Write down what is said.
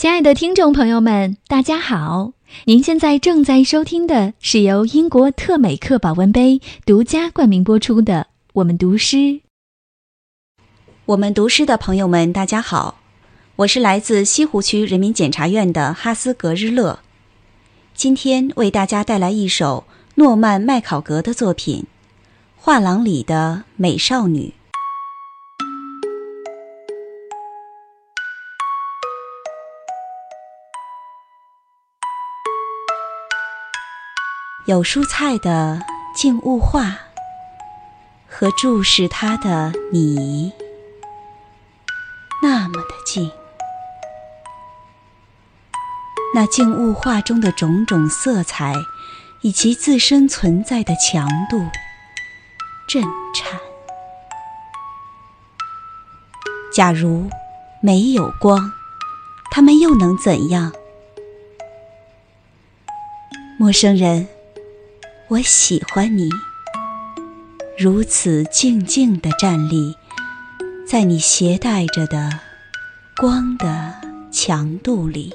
亲爱的听众朋友们，大家好！您现在正在收听的是由英国特美克保温杯独家冠名播出的《我们读诗》。我们读诗的朋友们，大家好，我是来自西湖区人民检察院的哈斯格日乐，今天为大家带来一首诺曼麦考格的作品《画廊里的美少女》。有蔬菜的静物画和注视它的你，那么的静。那静物画中的种种色彩以其自身存在的强度，震颤。假如没有光，它们又能怎样？陌生人。我喜欢你，如此静静地站立在你携带着的光的强度里。